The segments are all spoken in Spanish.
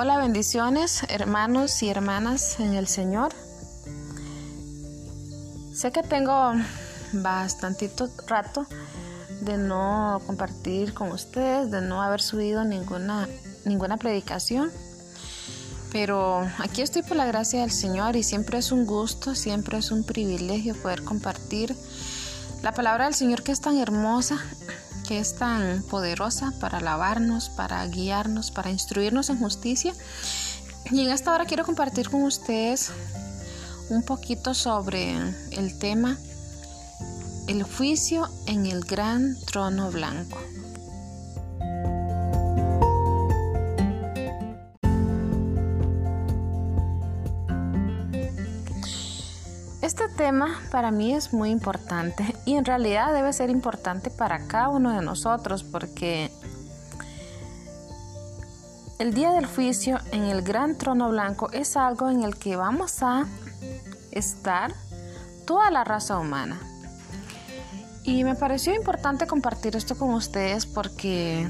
Hola, bendiciones, hermanos y hermanas en el Señor. Sé que tengo bastantito rato de no compartir con ustedes, de no haber subido ninguna, ninguna predicación. Pero aquí estoy por la gracia del Señor y siempre es un gusto, siempre es un privilegio poder compartir la palabra del Señor que es tan hermosa, que es tan poderosa para alabarnos, para guiarnos, para instruirnos en justicia. Y en esta hora quiero compartir con ustedes un poquito sobre el tema el juicio en el gran trono blanco. Tema para mí es muy importante y en realidad debe ser importante para cada uno de nosotros porque el día del juicio en el gran trono blanco es algo en el que vamos a estar toda la raza humana. Y me pareció importante compartir esto con ustedes porque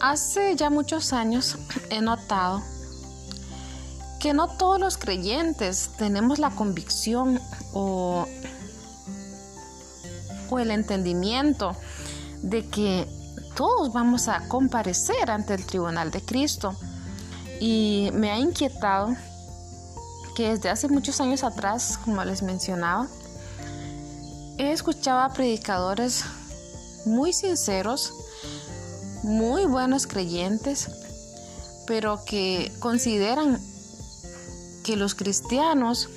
hace ya muchos años he notado que no todos los creyentes tenemos la convicción o, o el entendimiento de que todos vamos a comparecer ante el tribunal de Cristo. Y me ha inquietado que desde hace muchos años atrás, como les mencionaba, he escuchado a predicadores muy sinceros, muy buenos creyentes, pero que consideran que los cristianos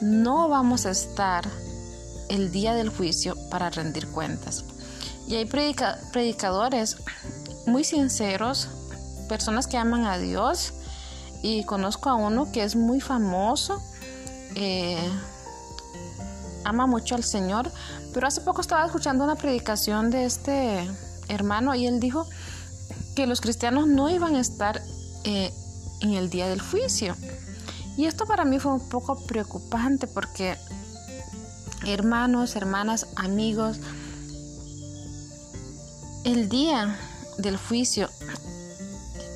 no vamos a estar el día del juicio para rendir cuentas. Y hay predicadores muy sinceros, personas que aman a Dios, y conozco a uno que es muy famoso. Eh, ama mucho al Señor, pero hace poco estaba escuchando una predicación de este hermano y él dijo que los cristianos no iban a estar eh, en el día del juicio. Y esto para mí fue un poco preocupante porque hermanos, hermanas, amigos, el día del juicio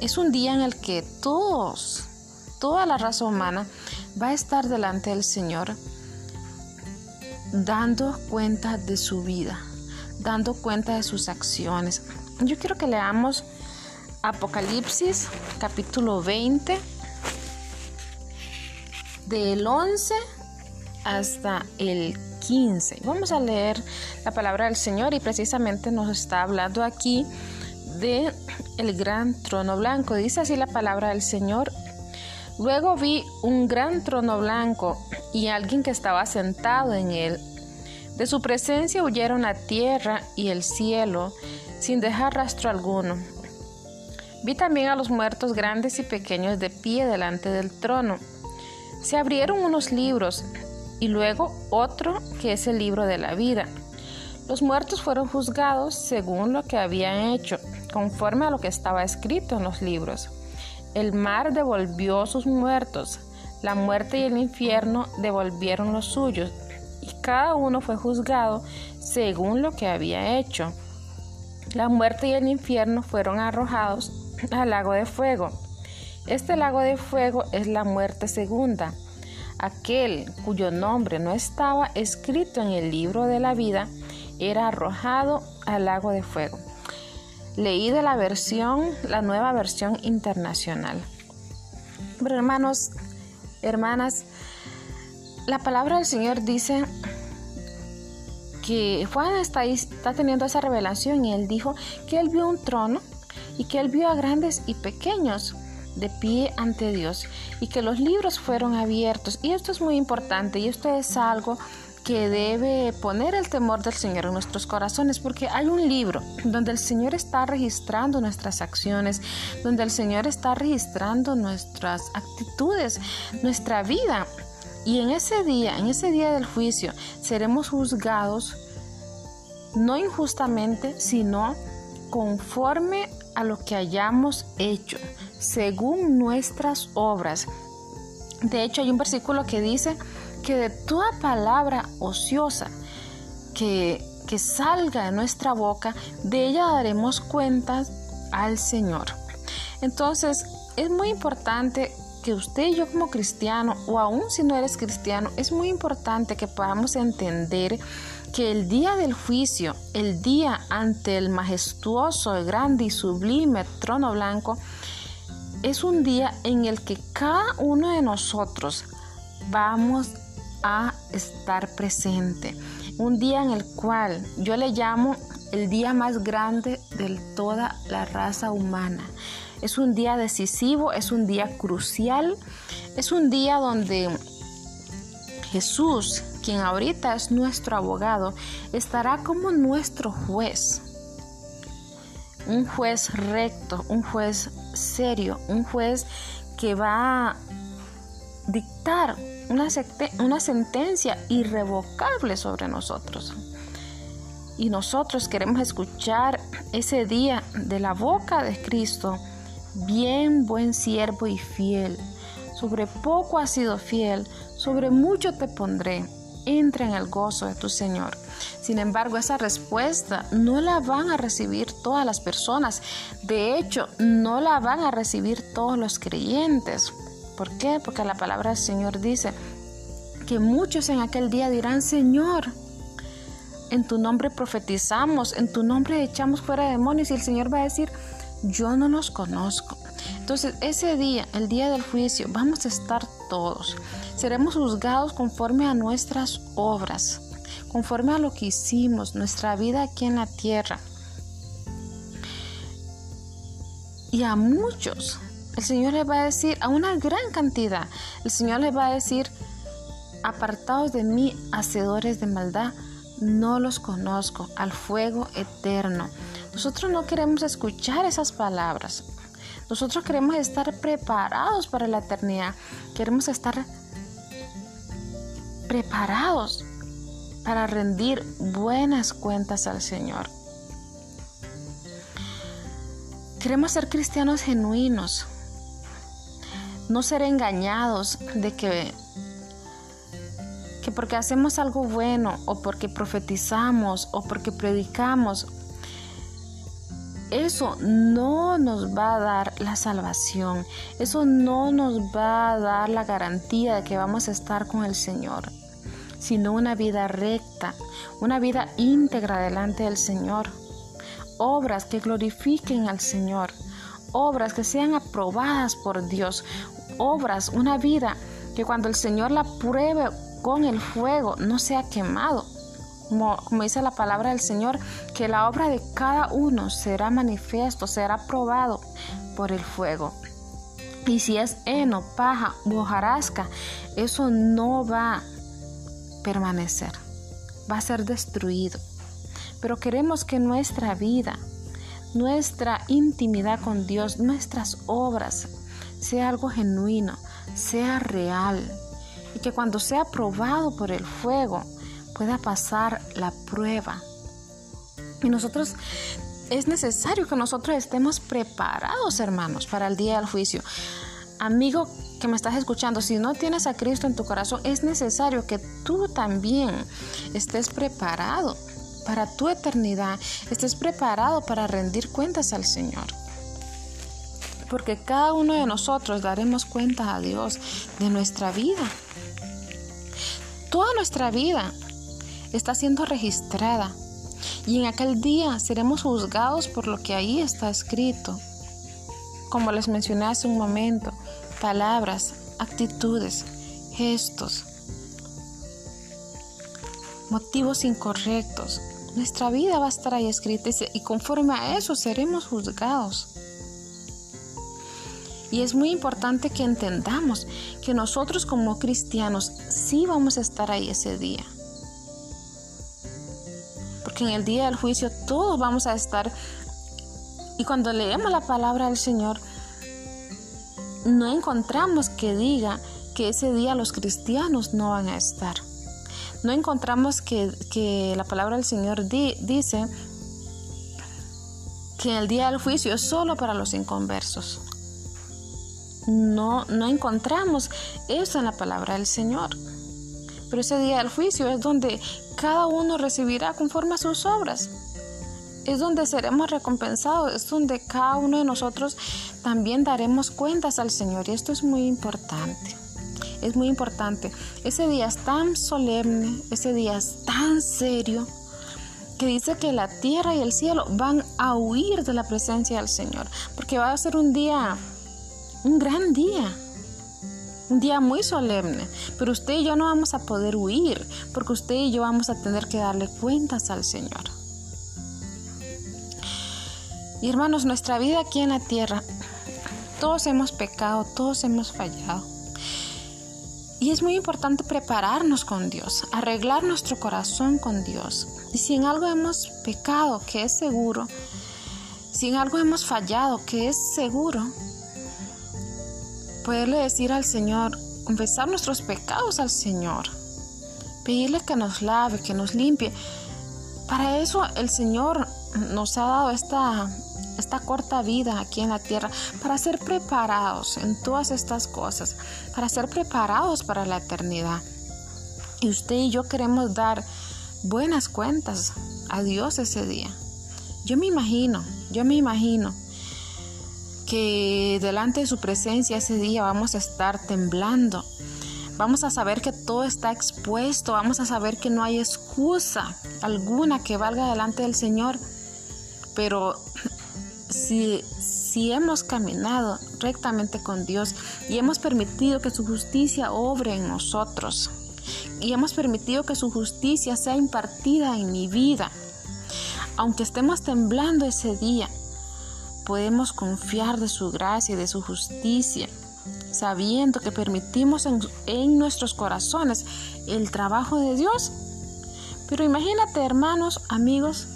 es un día en el que todos, toda la raza humana va a estar delante del Señor dando cuenta de su vida, dando cuenta de sus acciones. Yo quiero que leamos Apocalipsis capítulo 20, del 11 hasta el 15. Vamos a leer la palabra del Señor y precisamente nos está hablando aquí de el gran trono blanco. Dice así la palabra del Señor. Luego vi un gran trono blanco y alguien que estaba sentado en él. De su presencia huyeron la tierra y el cielo sin dejar rastro alguno. Vi también a los muertos grandes y pequeños de pie delante del trono. Se abrieron unos libros y luego otro que es el libro de la vida. Los muertos fueron juzgados según lo que habían hecho, conforme a lo que estaba escrito en los libros. El mar devolvió sus muertos, la muerte y el infierno devolvieron los suyos, y cada uno fue juzgado según lo que había hecho. La muerte y el infierno fueron arrojados al lago de fuego. Este lago de fuego es la muerte segunda. Aquel cuyo nombre no estaba escrito en el libro de la vida era arrojado al lago de fuego. Leí de la versión, la nueva versión internacional. Pero hermanos, hermanas, la palabra del Señor dice que Juan está, está teniendo esa revelación y él dijo que él vio un trono y que él vio a grandes y pequeños de pie ante Dios y que los libros fueron abiertos. Y esto es muy importante y esto es algo que debe poner el temor del Señor en nuestros corazones, porque hay un libro donde el Señor está registrando nuestras acciones, donde el Señor está registrando nuestras actitudes, nuestra vida. Y en ese día, en ese día del juicio, seremos juzgados no injustamente, sino conforme a lo que hayamos hecho, según nuestras obras. De hecho, hay un versículo que dice, que de toda palabra ociosa que, que salga de nuestra boca, de ella daremos cuentas al Señor. Entonces, es muy importante que usted y yo como cristiano, o aún si no eres cristiano, es muy importante que podamos entender que el día del juicio, el día ante el majestuoso, grande y sublime trono blanco, es un día en el que cada uno de nosotros vamos a estar presente. Un día en el cual yo le llamo el día más grande de toda la raza humana. Es un día decisivo, es un día crucial, es un día donde Jesús, quien ahorita es nuestro abogado, estará como nuestro juez. Un juez recto, un juez serio, un juez que va a dictar una, una sentencia irrevocable sobre nosotros. Y nosotros queremos escuchar ese día de la boca de Cristo, bien buen siervo y fiel. Sobre poco has sido fiel, sobre mucho te pondré. Entra en el gozo de tu Señor. Sin embargo, esa respuesta no la van a recibir todas las personas. De hecho, no la van a recibir todos los creyentes. ¿Por qué? Porque la palabra del Señor dice que muchos en aquel día dirán, Señor, en tu nombre profetizamos, en tu nombre echamos fuera demonios y el Señor va a decir, yo no los conozco. Entonces ese día, el día del juicio, vamos a estar todos. Seremos juzgados conforme a nuestras obras, conforme a lo que hicimos, nuestra vida aquí en la tierra. Y a muchos el Señor le va a decir, a una gran cantidad, el Señor le va a decir, apartados de mí, hacedores de maldad, no los conozco, al fuego eterno. Nosotros no queremos escuchar esas palabras. Nosotros queremos estar preparados para la eternidad. Queremos estar preparados para rendir buenas cuentas al Señor. Queremos ser cristianos genuinos, no ser engañados de que, que porque hacemos algo bueno o porque profetizamos o porque predicamos, eso no nos va a dar la salvación, eso no nos va a dar la garantía de que vamos a estar con el Señor, sino una vida recta, una vida íntegra delante del Señor, obras que glorifiquen al Señor, obras que sean aprobadas por Dios, obras, una vida que cuando el Señor la pruebe con el fuego no sea quemado. Como, dice la palabra del Señor, que la obra de cada uno será manifiesto, será probado por el fuego. Y si es heno, paja hojarasca, eso no va a permanecer, va a ser destruido. Pero queremos que nuestra vida, nuestra intimidad con Dios, nuestras obras, sea algo genuino, sea real y que cuando sea probado por el fuego pueda pasar la prueba. Y nosotros es necesario que nosotros estemos preparados, hermanos, para el día del juicio. Amigo que me estás escuchando, si no tienes a Cristo en tu corazón, es necesario que tú también estés preparado para tu eternidad, estés preparado para rendir cuentas al Señor porque cada uno de nosotros daremos cuenta a Dios de nuestra vida. Toda nuestra vida está siendo registrada y en aquel día seremos juzgados por lo que ahí está escrito. Como les mencioné hace un momento, palabras, actitudes, gestos, motivos incorrectos. Nuestra vida va a estar ahí escrita y conforme a eso seremos juzgados. Y es muy importante que entendamos que nosotros como cristianos sí vamos a estar ahí ese día. Porque en el día del juicio todos vamos a estar. Y cuando leemos la palabra del Señor, no encontramos que diga que ese día los cristianos no van a estar. No encontramos que, la palabra del Señor dice que el día del juicio es solo para los inconversos no, no encontramos eso en la palabra del Señor. Pero ese día del juicio es donde cada uno recibirá conforme a sus obras. es donde seremos recompensados, es donde cada uno de nosotros también daremos cuentas al Señor. Y esto es muy importante. Es muy importante. Ese día es tan solemne, ese día es tan serio, que dice que la tierra y el cielo van a huir de la presencia del Señor, porque va a ser un día, un gran día, un día muy solemne, pero usted y yo no vamos a poder huir, porque usted y yo vamos a tener que darle cuentas al Señor. Y hermanos, nuestra vida aquí en la tierra, todos hemos pecado, todos hemos fallado. Y es muy importante prepararnos con Dios, arreglar nuestro corazón con Dios. Y si en algo hemos pecado, que es seguro, si en algo hemos fallado, que es seguro, poderle decir al Señor, confesar nuestros pecados al Señor, pedirle que nos lave, que nos limpie. Para eso el Señor nos ha dado esta, esta corta vida aquí en la tierra, para ser preparados en todas estas cosas, para ser preparados para la eternidad. Y usted y yo queremos dar buenas cuentas a Dios ese día. Yo me imagino, yo me imagino que delante de su presencia ese día vamos a estar temblando. Vamos a saber que todo está expuesto, vamos a saber que no hay excusa alguna que valga delante del Señor. Pero si, si hemos caminado rectamente con Dios y hemos permitido que su justicia obre en nosotros y hemos permitido que su justicia sea impartida en mi vida, aunque estemos temblando ese día, podemos confiar de su gracia y de su justicia, sabiendo que permitimos en, nuestros corazones el trabajo de Dios. Pero imagínate, hermanos, amigos,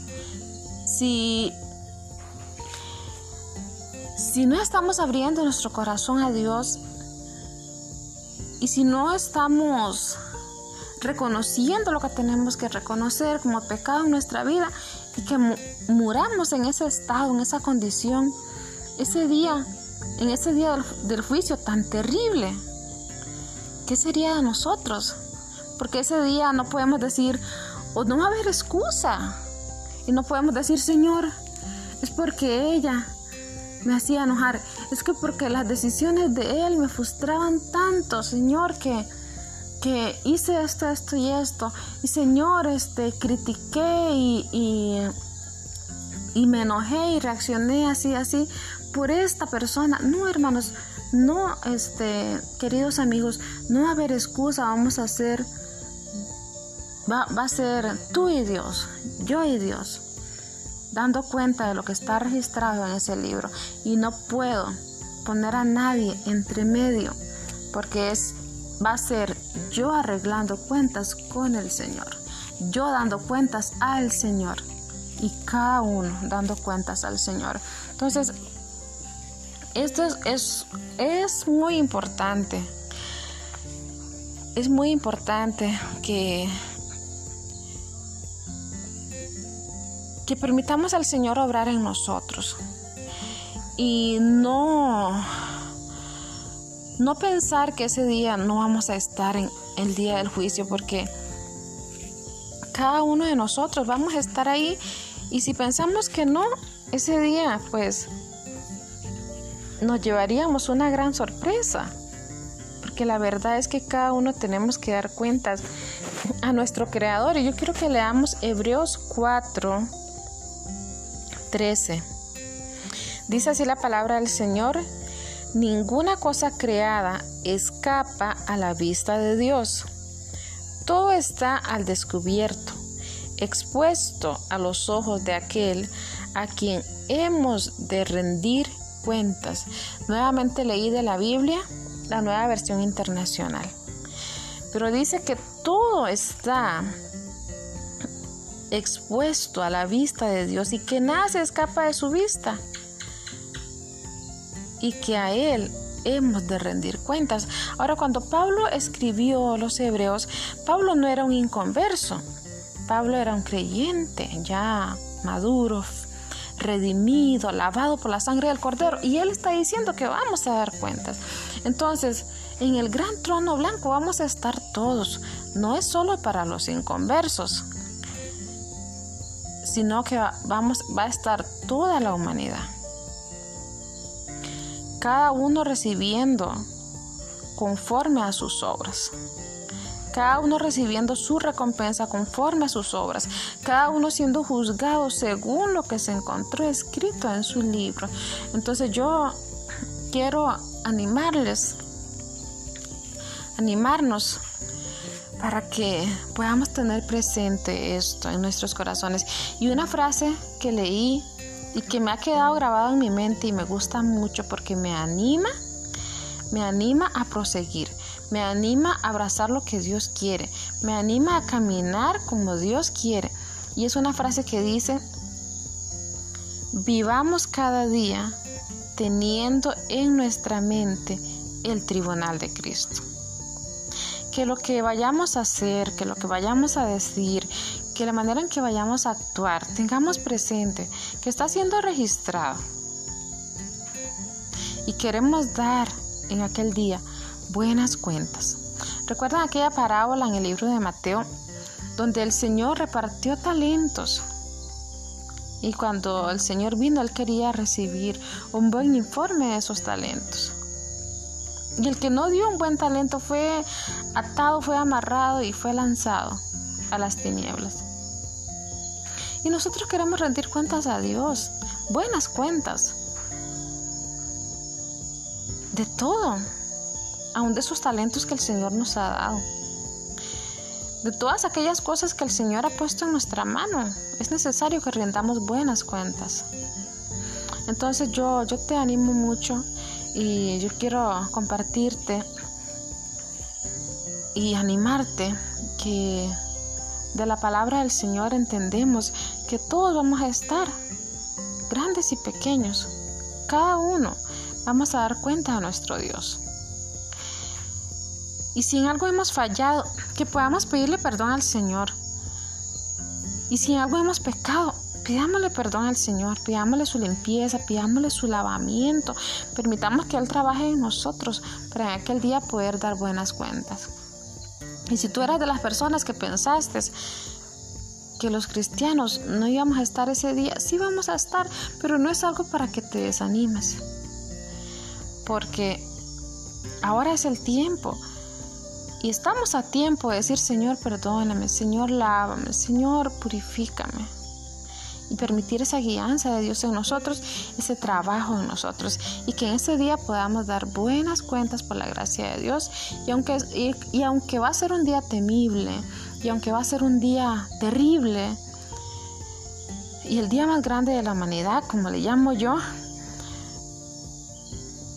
si si no estamos abriendo nuestro corazón a Dios y si no estamos reconociendo lo que tenemos que reconocer como pecado en nuestra vida y que muramos en ese estado, en esa condición, ese día, en ese día del, del juicio tan terrible, ¿qué sería de nosotros? Porque ese día no podemos decir, o no va a haber excusa, y no podemos decir, Señor, es porque ella me hacía enojar. Es que porque las decisiones de él me frustraban tanto, Señor, que, que hice esto, esto y esto. Y Señor, este, critiqué y, y, me enojé y reaccioné así, así por esta persona. No, hermanos, no, este, queridos amigos, no va a haber excusa, vamos a hacer, va, va a ser tú y Dios, yo y Dios dando cuenta de lo que está registrado en ese libro y no puedo poner a nadie entre medio porque es va a ser yo arreglando cuentas con el Señor, yo dando cuentas al Señor y cada uno dando cuentas al Señor. Entonces, esto es, es, es muy importante. Es muy importante que que permitamos al Señor obrar en nosotros y no no pensar que ese día no vamos a estar en el día del juicio porque cada uno de nosotros vamos a estar ahí. Y si pensamos que no ese día pues nos llevaríamos una gran sorpresa porque la verdad es que cada uno tenemos que dar cuentas a nuestro creador. Y yo quiero que leamos Hebreos 4 13. Dice así la palabra del Señor, ninguna cosa creada escapa a la vista de Dios. Todo está al descubierto, expuesto a los ojos de aquel a quien hemos de rendir cuentas. Nuevamente leí de la Biblia, la nueva versión internacional. Pero dice que todo está expuesto a la vista de Dios y que nada se escapa de su vista y que a Él hemos de rendir cuentas. Ahora, cuando Pablo escribió los hebreos, Pablo no era un inconverso, Pablo era un creyente ya maduro, redimido, lavado por la sangre del cordero, y él está diciendo que vamos a dar cuentas. Entonces, en el gran trono blanco vamos a estar todos, no es solo para los inconversos, sino que vamos, va a estar toda la humanidad. Cada uno recibiendo conforme a sus obras. Cada uno recibiendo su recompensa conforme a sus obras. Cada uno siendo juzgado según lo que se encontró escrito en su libro. Entonces yo quiero animarles, animarnos para que podamos tener presente esto en nuestros corazones. Y una frase que leí y que me ha quedado grabado en mi mente y me gusta mucho porque me anima, me anima a proseguir, me anima a abrazar lo que Dios quiere, me anima a caminar como Dios quiere. Y es una frase que dice, vivamos cada día teniendo en nuestra mente el tribunal de Cristo que lo que vayamos a hacer, que lo que vayamos a decir, que la manera en que vayamos a actuar, tengamos presente que está siendo registrado. Y queremos dar en aquel día buenas cuentas. ¿Recuerdan aquella parábola en el libro de Mateo donde el Señor repartió talentos? Y cuando el Señor vino, Él quería recibir un buen informe de esos talentos. Y el que no dio un buen talento fue atado, fue amarrado y fue lanzado a las tinieblas. Y nosotros queremos rendir cuentas a Dios, buenas cuentas, de todo, aún de esos talentos que el Señor nos ha dado, de todas aquellas cosas que el Señor ha puesto en nuestra mano. Es necesario que rendamos buenas cuentas. Entonces yo, yo te animo mucho y yo quiero compartirte y animarte que de la palabra del Señor entendemos que todos vamos a estar, grandes y pequeños, cada uno vamos a dar cuenta a nuestro Dios. Y si en algo hemos fallado, que podamos pedirle perdón al Señor. Y si en algo hemos pecado, Pidámosle perdón al Señor, pidámosle su limpieza, pidámosle su lavamiento, permitamos que Él trabaje en nosotros para en aquel día poder dar buenas cuentas. Y si tú eras de las personas que pensaste que los cristianos no íbamos a estar ese día, sí vamos a estar, pero no es algo para que te desanimes. Porque ahora es el tiempo. Y estamos a tiempo de decir, Señor, perdóname, Señor, lávame, Señor, purifícame y permitir esa guianza de Dios en nosotros, ese trabajo en nosotros y que en ese día podamos dar buenas cuentas por la gracia de Dios y aunque, y, aunque va a ser un día temible y aunque va a ser un día terrible y el día más grande de la humanidad, como le llamo yo,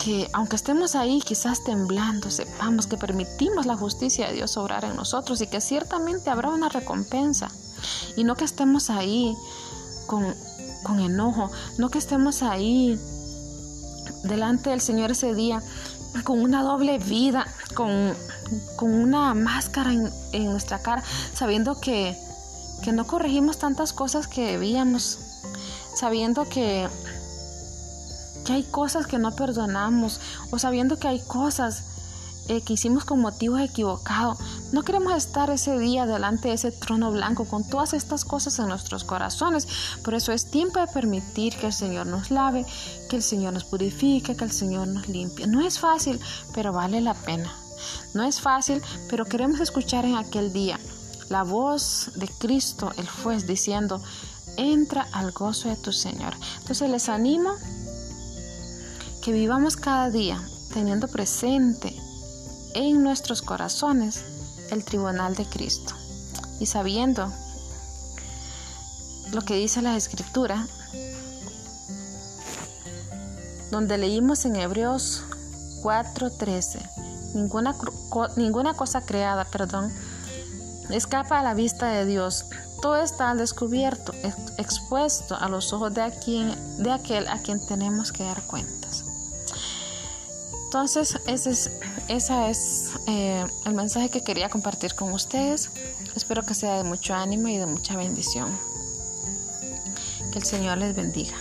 que aunque estemos ahí quizás temblando, sepamos que permitimos la justicia de Dios obrar en nosotros y que ciertamente habrá una recompensa. Y no que estemos ahí con, enojo, no que estemos ahí delante del Señor ese día con una doble vida, con, una máscara en, nuestra cara, sabiendo que, que no corregimos tantas cosas que debíamos, sabiendo que, que hay cosas que no perdonamos o sabiendo que hay cosas eh, que hicimos con motivos equivocados. No queremos estar ese día delante de ese trono blanco con todas estas cosas en nuestros corazones. Por eso es tiempo de permitir que el Señor nos lave, que el Señor nos purifique, que el Señor nos limpie. No es fácil, pero vale la pena. No es fácil, pero queremos escuchar en aquel día la voz de Cristo, el juez, diciendo, entra al gozo de tu Señor. Entonces les animo que vivamos cada día teniendo presente en nuestros corazones el tribunal de Cristo. Y sabiendo lo que dice la escritura, donde leímos en Hebreos 4:13, ninguna, ninguna cosa creada, perdón, escapa a la vista de Dios. Todo está al descubierto, expuesto a los ojos de, de aquel a quien tenemos que dar cuentas. Entonces, ese es es eh, el mensaje que quería compartir con ustedes. Espero que sea de mucho ánimo y de mucha bendición. Que el Señor les bendiga.